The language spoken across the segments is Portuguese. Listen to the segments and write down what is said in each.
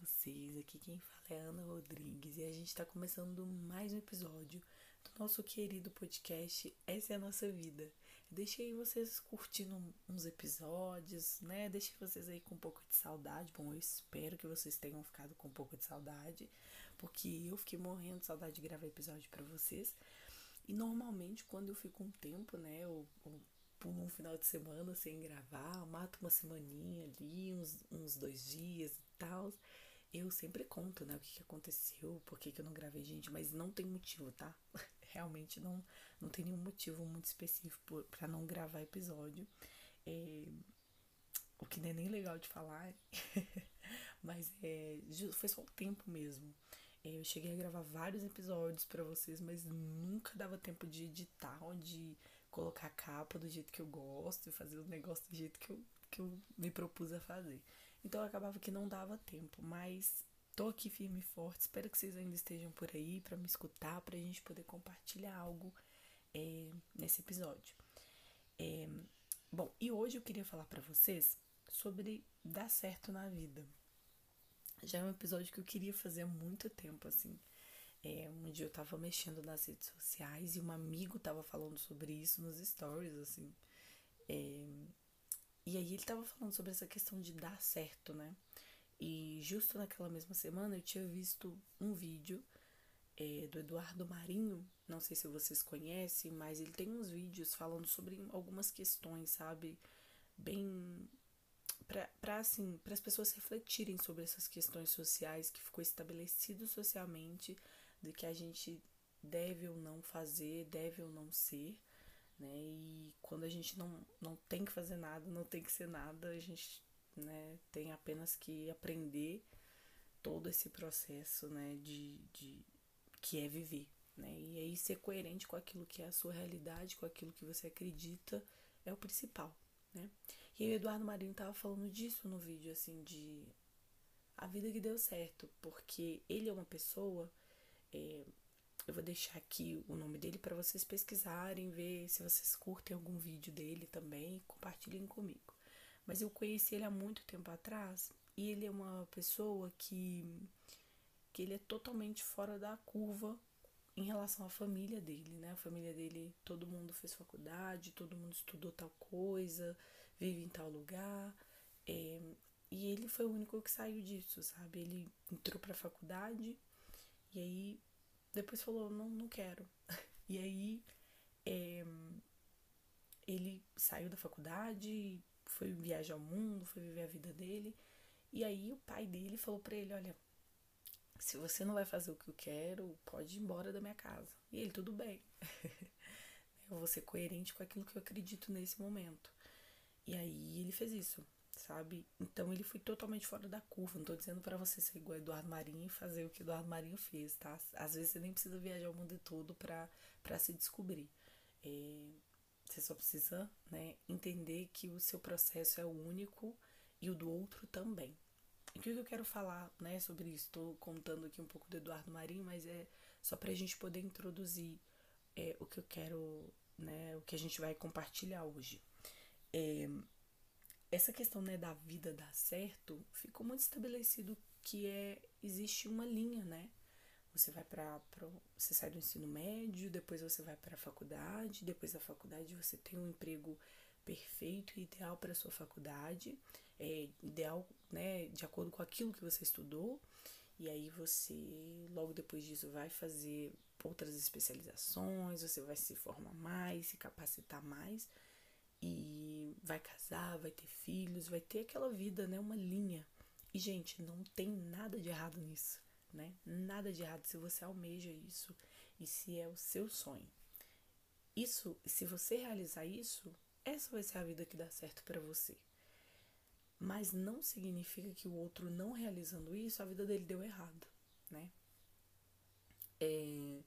vocês? Aqui quem fala é Ana Rodrigues e a gente está começando mais um episódio do nosso querido podcast Essa é a Nossa Vida. Deixei vocês curtindo uns episódios, né? Deixei vocês aí com um pouco de saudade. Bom, eu espero que vocês tenham ficado com um pouco de saudade, porque eu fiquei morrendo de saudade de gravar episódio para vocês. E normalmente quando eu fico um tempo, né, eu, eu pulo um final de semana sem gravar, mato uma semaninha ali, uns, uns dois dias e tal. Eu sempre conto, né, o que, que aconteceu, por que, que eu não gravei, gente, mas não tem motivo, tá? Realmente não, não tem nenhum motivo muito específico para não gravar episódio. É, o que não é nem legal de falar, mas é, foi só o tempo mesmo. É, eu cheguei a gravar vários episódios para vocês, mas nunca dava tempo de editar ou de colocar a capa do jeito que eu gosto e fazer o negócio do jeito que eu, que eu me propus a fazer. Então acabava que não dava tempo, mas tô aqui firme e forte. Espero que vocês ainda estejam por aí para me escutar, para a gente poder compartilhar algo é, nesse episódio. É, bom, e hoje eu queria falar para vocês sobre dar certo na vida. Já é um episódio que eu queria fazer há muito tempo, assim. É, um dia eu tava mexendo nas redes sociais e um amigo tava falando sobre isso nos stories, assim. É, e aí ele tava falando sobre essa questão de dar certo, né? E justo naquela mesma semana eu tinha visto um vídeo é, do Eduardo Marinho, não sei se vocês conhecem, mas ele tem uns vídeos falando sobre algumas questões, sabe? Bem para assim, para as pessoas refletirem sobre essas questões sociais que ficou estabelecido socialmente do que a gente deve ou não fazer, deve ou não ser, né? E quando a gente não, não tem que fazer nada, não tem que ser nada, a gente né, tem apenas que aprender todo esse processo, né, de, de que é viver, né? E aí ser coerente com aquilo que é a sua realidade, com aquilo que você acredita, é o principal, né? E o Eduardo Marinho tava falando disso no vídeo, assim, de a vida que deu certo, porque ele é uma pessoa é, eu vou deixar aqui o nome dele para vocês pesquisarem, ver se vocês curtem algum vídeo dele também, compartilhem comigo. Mas eu conheci ele há muito tempo atrás e ele é uma pessoa que, que ele é totalmente fora da curva em relação à família dele, né? A família dele, todo mundo fez faculdade, todo mundo estudou tal coisa, vive em tal lugar. É, e ele foi o único que saiu disso, sabe? Ele entrou pra faculdade, e aí depois falou, não, não quero. E aí é, ele saiu da faculdade, foi viajar ao mundo, foi viver a vida dele. E aí o pai dele falou para ele, olha, se você não vai fazer o que eu quero, pode ir embora da minha casa. E ele, tudo bem. eu vou ser coerente com aquilo que eu acredito nesse momento. E aí ele fez isso sabe? Então ele foi totalmente fora da curva. Não tô dizendo para você ser igual Eduardo Marinho e fazer o que Eduardo Marinho fez, tá? Às vezes você nem precisa viajar o mundo todo para se descobrir. É, você só precisa né, entender que o seu processo é único e o do outro também. E o que eu quero falar né, sobre isso? Estou contando aqui um pouco do Eduardo Marinho, mas é só para a gente poder introduzir é, o que eu quero, né, o que a gente vai compartilhar hoje. É, essa questão né, da vida dar certo ficou muito estabelecido que é existe uma linha, né? Você vai para você sai do ensino médio, depois você vai para a faculdade, depois da faculdade você tem um emprego perfeito e ideal para sua faculdade, é ideal, né, de acordo com aquilo que você estudou. E aí você logo depois disso vai fazer outras especializações, você vai se formar mais, se capacitar mais e vai casar, vai ter filhos, vai ter aquela vida, né, uma linha. E gente, não tem nada de errado nisso, né? Nada de errado se você almeja isso e se é o seu sonho. Isso, se você realizar isso, essa vai ser a vida que dá certo para você. Mas não significa que o outro não realizando isso, a vida dele deu errado, né? É,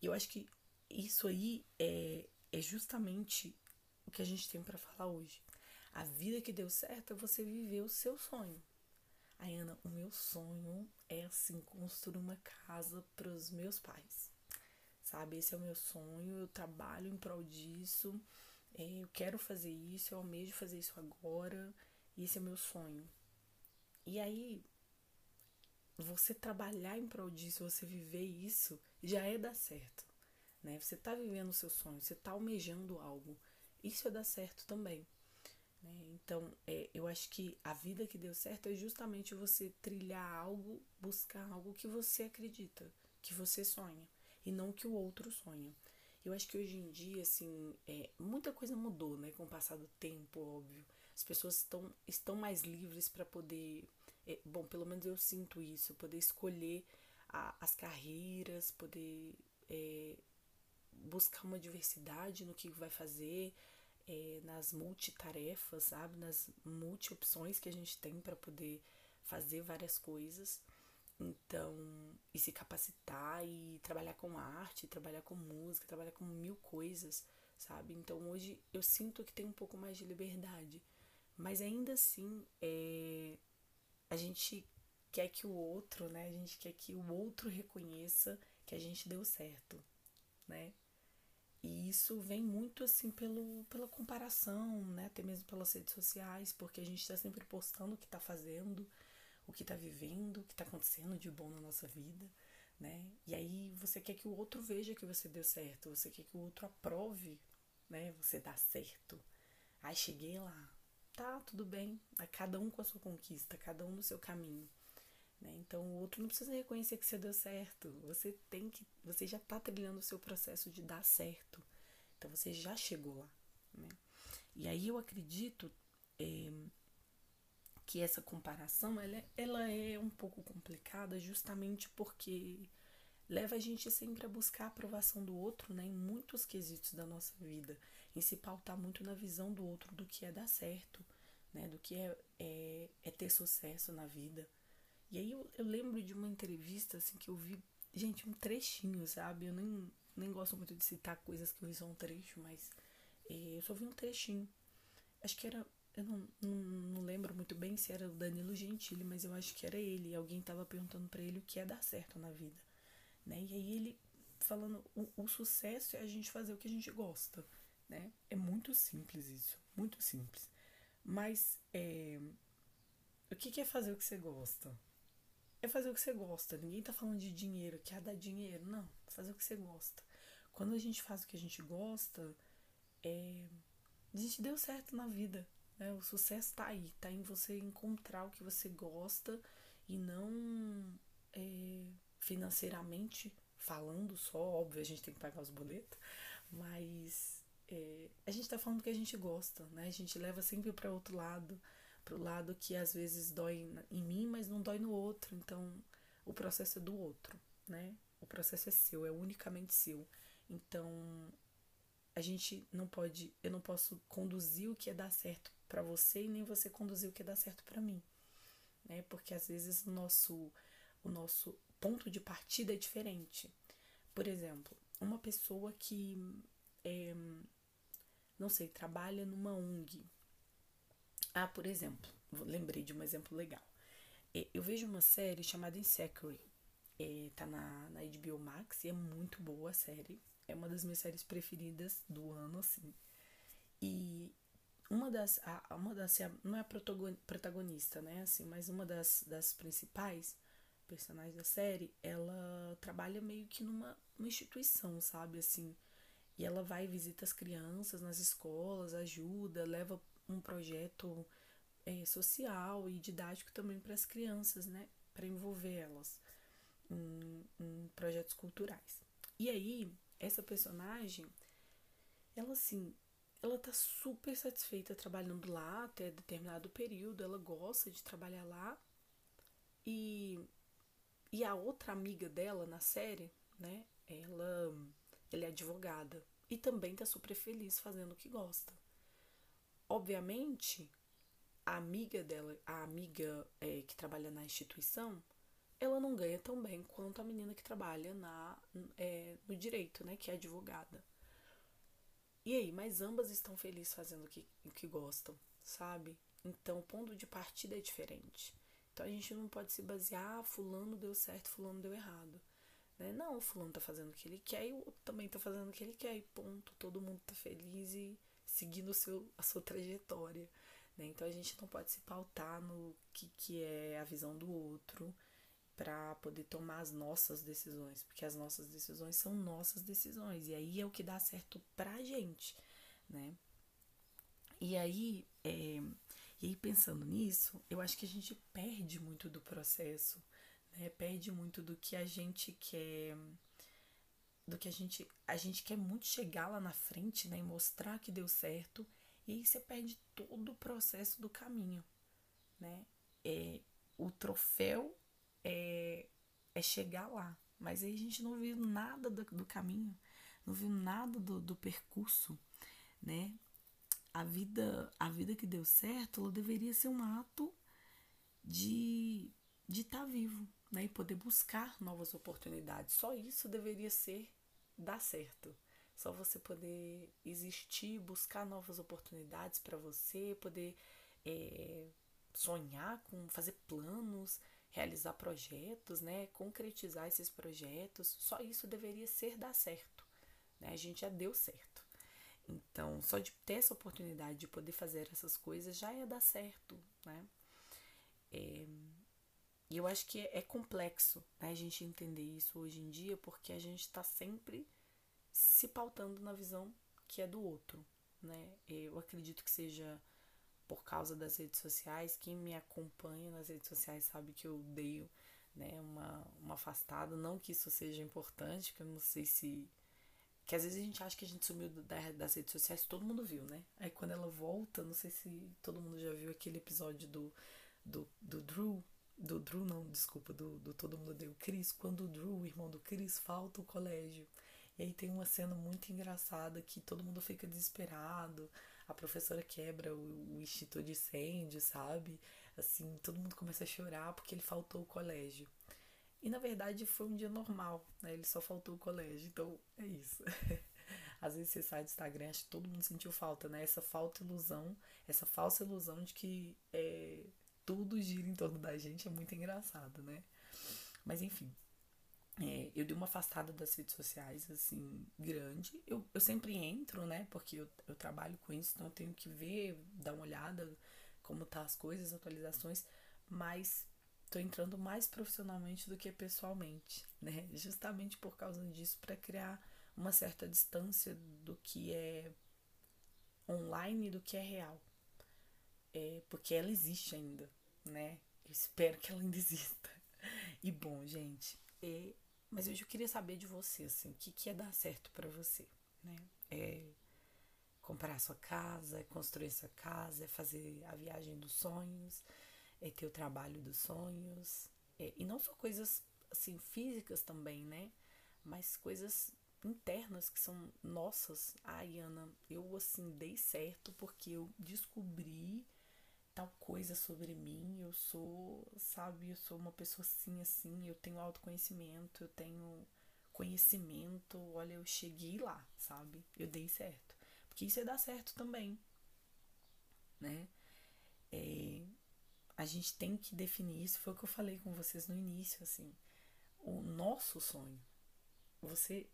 eu acho que isso aí é, é justamente o que a gente tem para falar hoje. A vida que deu certo é você viver o seu sonho. Ana, o meu sonho é assim construir uma casa para os meus pais. Sabe, esse é o meu sonho, eu trabalho em prol disso, é, eu quero fazer isso, eu almejo fazer isso agora, esse é o meu sonho. E aí, você trabalhar em prol disso, você viver isso, já é dar certo. Né? Você está vivendo o seu sonho, você está almejando algo. Isso é dar certo também. Né? Então, é, eu acho que a vida que deu certo é justamente você trilhar algo, buscar algo que você acredita, que você sonha, e não que o outro sonha. Eu acho que hoje em dia, assim, é, muita coisa mudou, né? Com o passar do tempo, óbvio. As pessoas estão, estão mais livres para poder. É, bom, pelo menos eu sinto isso, poder escolher a, as carreiras, poder é, buscar uma diversidade no que vai fazer, é, nas multitarefas, sabe? Nas multi-opções que a gente tem para poder fazer várias coisas. Então, e se capacitar e trabalhar com arte, trabalhar com música, trabalhar com mil coisas, sabe? Então, hoje eu sinto que tem um pouco mais de liberdade. Mas ainda assim, é, a gente quer que o outro, né? A gente quer que o outro reconheça que a gente deu certo, né? E isso vem muito assim pelo, pela comparação, né? Até mesmo pelas redes sociais, porque a gente está sempre postando o que está fazendo, o que está vivendo, o que está acontecendo de bom na nossa vida, né? E aí você quer que o outro veja que você deu certo, você quer que o outro aprove, né? Você dá certo. Aí cheguei lá, tá, tudo bem. A cada um com a sua conquista, cada um no seu caminho. Né? Então o outro não precisa reconhecer que você deu certo. Você tem que. Você já está trilhando o seu processo de dar certo. Então você já chegou lá. Né? E aí eu acredito é, que essa comparação ela é, ela é um pouco complicada justamente porque leva a gente sempre a buscar a aprovação do outro né, em muitos quesitos da nossa vida, em se pautar muito na visão do outro do que é dar certo, né, do que é, é, é ter sucesso na vida. E aí eu, eu, lembro de uma entrevista assim que eu vi, gente, um trechinho, sabe? Eu nem, nem gosto muito de citar coisas que eu vi só um trecho, mas é, eu só vi um trechinho. Acho que era. Eu não, não, não, lembro muito bem se era o Danilo Gentili, mas eu acho que era ele. Alguém tava perguntando para ele o que é dar certo na vida. Né? E aí ele falando: o, o sucesso é a gente fazer o que a gente gosta. Né? É muito simples isso, muito simples. Mas é, o que, que é fazer o que você gosta? É fazer o que você gosta. Ninguém tá falando de dinheiro, que é dar dinheiro. Não, fazer o que você gosta. Quando a gente faz o que a gente gosta, é... a gente deu certo na vida. Né? O sucesso tá aí, tá em você encontrar o que você gosta e não é, financeiramente falando só. Óbvio, a gente tem que pagar os boletos, mas é, a gente tá falando do que a gente gosta, né? A gente leva sempre para outro lado pro lado que às vezes dói em mim, mas não dói no outro. Então, o processo é do outro, né? O processo é seu, é unicamente seu. Então, a gente não pode, eu não posso conduzir o que é dar certo para você e nem você conduzir o que é dar certo para mim, né? Porque às vezes o nosso o nosso ponto de partida é diferente. Por exemplo, uma pessoa que é, não sei, trabalha numa ONG, ah, por exemplo, lembrei de um exemplo legal. É, eu vejo uma série chamada Insecure. É, tá na, na HBO Max e é muito boa a série. É uma das minhas séries preferidas do ano, assim. E uma das. A, uma das não é a protagonista, né? Assim, mas uma das, das principais personagens da série, ela trabalha meio que numa, numa instituição, sabe? Assim. E ela vai visita as crianças nas escolas, ajuda, leva um projeto é, social e didático também para as crianças, né? Para envolver elas em, em, projetos culturais. E aí, essa personagem, ela assim, ela tá super satisfeita trabalhando lá até determinado período, ela gosta de trabalhar lá. E, e a outra amiga dela na série, né? Ela, ela é advogada e também tá super feliz fazendo o que gosta. Obviamente, a amiga dela, a amiga é, que trabalha na instituição, ela não ganha tão bem quanto a menina que trabalha na, é, no direito, né? Que é advogada. E aí, mas ambas estão felizes fazendo o que, o que gostam, sabe? Então o ponto de partida é diferente. Então a gente não pode se basear, ah, fulano deu certo, fulano deu errado. Né? Não, fulano tá fazendo o que ele quer e o outro também tá fazendo o que ele quer. E ponto, todo mundo tá feliz e seguindo seu, a sua trajetória. Né? Então a gente não pode se pautar no que, que é a visão do outro para poder tomar as nossas decisões, porque as nossas decisões são nossas decisões e aí é o que dá certo pra gente, né? E aí, é, e aí pensando nisso, eu acho que a gente perde muito do processo, né? Perde muito do que a gente quer, do que a gente a gente quer muito chegar lá na frente, né? E mostrar que deu certo e aí você perde todo o processo do caminho, né? É, o troféu é, é chegar lá. Mas aí a gente não viu nada do, do caminho, não viu nada do, do percurso, né? A vida, a vida que deu certo, ela deveria ser um ato de de estar tá vivo, né? E poder buscar novas oportunidades. Só isso deveria ser dar certo. Só você poder existir, buscar novas oportunidades para você, poder é, sonhar com fazer planos, realizar projetos, né, concretizar esses projetos, só isso deveria ser dar certo, né? A gente já deu certo. Então, só de ter essa oportunidade de poder fazer essas coisas já ia dar certo, né? É, e eu acho que é, é complexo né, a gente entender isso hoje em dia, porque a gente está sempre se pautando na visão que é do outro, né? Eu acredito que seja por causa das redes sociais. Quem me acompanha nas redes sociais sabe que eu odeio né, uma, uma afastada. Não que isso seja importante, que eu não sei se. Que às vezes a gente acha que a gente sumiu das redes sociais, todo mundo viu, né? Aí quando ela volta, não sei se todo mundo já viu aquele episódio do, do, do Drew. Do Drew, não, desculpa, do, do Todo Mundo Deu Chris. Quando o Drew, o irmão do Chris, falta o colégio. E aí tem uma cena muito engraçada que todo mundo fica desesperado a professora quebra o, o extintor de incêndio, sabe? Assim, todo mundo começa a chorar porque ele faltou o colégio. E na verdade foi um dia normal, né? Ele só faltou o colégio. Então é isso. Às vezes você sai do Instagram, acho que todo mundo sentiu falta, né? Essa falta ilusão, essa falsa ilusão de que é, tudo gira em torno da gente é muito engraçado, né? Mas enfim, é, eu dei uma afastada das redes sociais, assim, grande. Eu, eu sempre entro, né? Porque eu, eu trabalho com isso, então eu tenho que ver, dar uma olhada como tá as coisas, atualizações, mas tô entrando mais profissionalmente do que pessoalmente, né? Justamente por causa disso, para criar uma certa distância do que é online e do que é real. É, porque ela existe ainda, né? Eu espero que ela ainda exista. E bom, gente, é, mas hoje eu queria saber de você, assim, o que, que é dar certo para você, né? É comprar sua casa, é construir sua casa, é fazer a viagem dos sonhos, é ter o trabalho dos sonhos. É, e não só coisas, assim, físicas também, né? Mas coisas internas que são nossas. Ai, Ana, eu, assim, dei certo porque eu descobri tal coisa sobre mim, eu sou, sabe, eu sou uma pessoa assim, assim, eu tenho autoconhecimento, eu tenho conhecimento, olha, eu cheguei lá, sabe? Eu dei certo. Porque isso é dar certo também, né? É, a gente tem que definir isso, foi o que eu falei com vocês no início, assim, o nosso sonho, você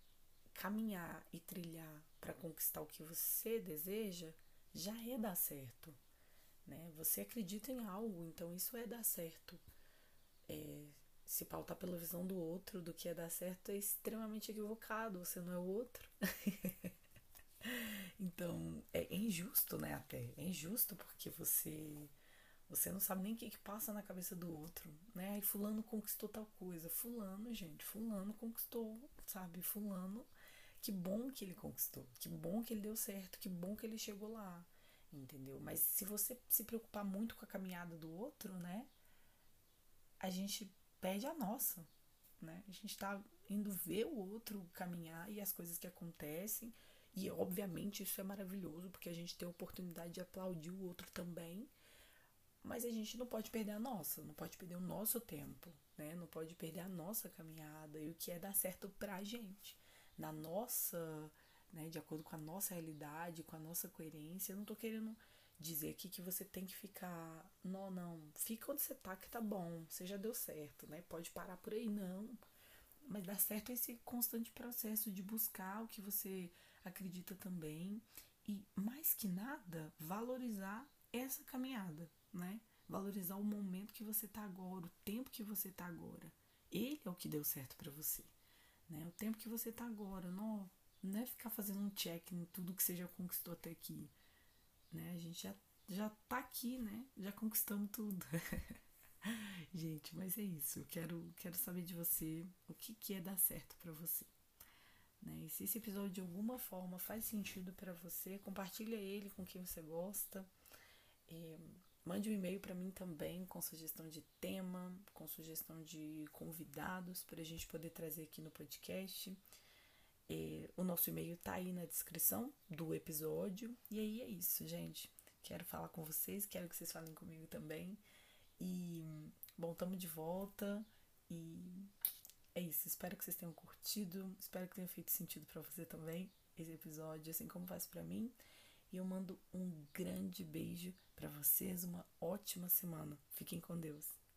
caminhar e trilhar para conquistar o que você deseja, já é dar certo né? Você acredita em algo, então isso é dar certo. É, se pautar pela visão do outro do que é dar certo é extremamente equivocado, você não é o outro. então, é injusto, né, até. É injusto porque você você não sabe nem o que, que passa na cabeça do outro, né? Aí fulano conquistou tal coisa. Fulano, gente, fulano conquistou, sabe? Fulano, que bom que ele conquistou. Que bom que ele deu certo, que bom que ele chegou lá entendeu? Mas se você se preocupar muito com a caminhada do outro, né? A gente perde a nossa, né? A gente tá indo ver o outro caminhar e as coisas que acontecem. E obviamente isso é maravilhoso, porque a gente tem a oportunidade de aplaudir o outro também. Mas a gente não pode perder a nossa, não pode perder o nosso tempo, né? Não pode perder a nossa caminhada e o que é dar certo pra gente. Na nossa né, de acordo com a nossa realidade, com a nossa coerência. Eu não tô querendo dizer aqui que você tem que ficar, não, não, fica onde você tá que tá bom, você já deu certo, né? Pode parar por aí, não. Mas dá certo esse constante processo de buscar o que você acredita também e mais que nada, valorizar essa caminhada, né? Valorizar o momento que você tá agora, o tempo que você tá agora. Ele é o que deu certo para você. Né? O tempo que você tá agora, não, não é ficar fazendo um check em tudo que você já conquistou até aqui. Né? A gente já, já tá aqui, né? Já conquistamos tudo. gente, mas é isso. Eu quero, quero saber de você o que, que é dar certo para você. Né? E se esse episódio de alguma forma faz sentido para você, compartilha ele com quem você gosta. É, mande um e-mail para mim também com sugestão de tema, com sugestão de convidados para a gente poder trazer aqui no podcast. É, o nosso e-mail tá aí na descrição do episódio. E aí é isso, gente. Quero falar com vocês, quero que vocês falem comigo também. E, bom, estamos de volta. E é isso. Espero que vocês tenham curtido. Espero que tenha feito sentido para você também esse episódio, assim como faz para mim. E eu mando um grande beijo para vocês, uma ótima semana. Fiquem com Deus.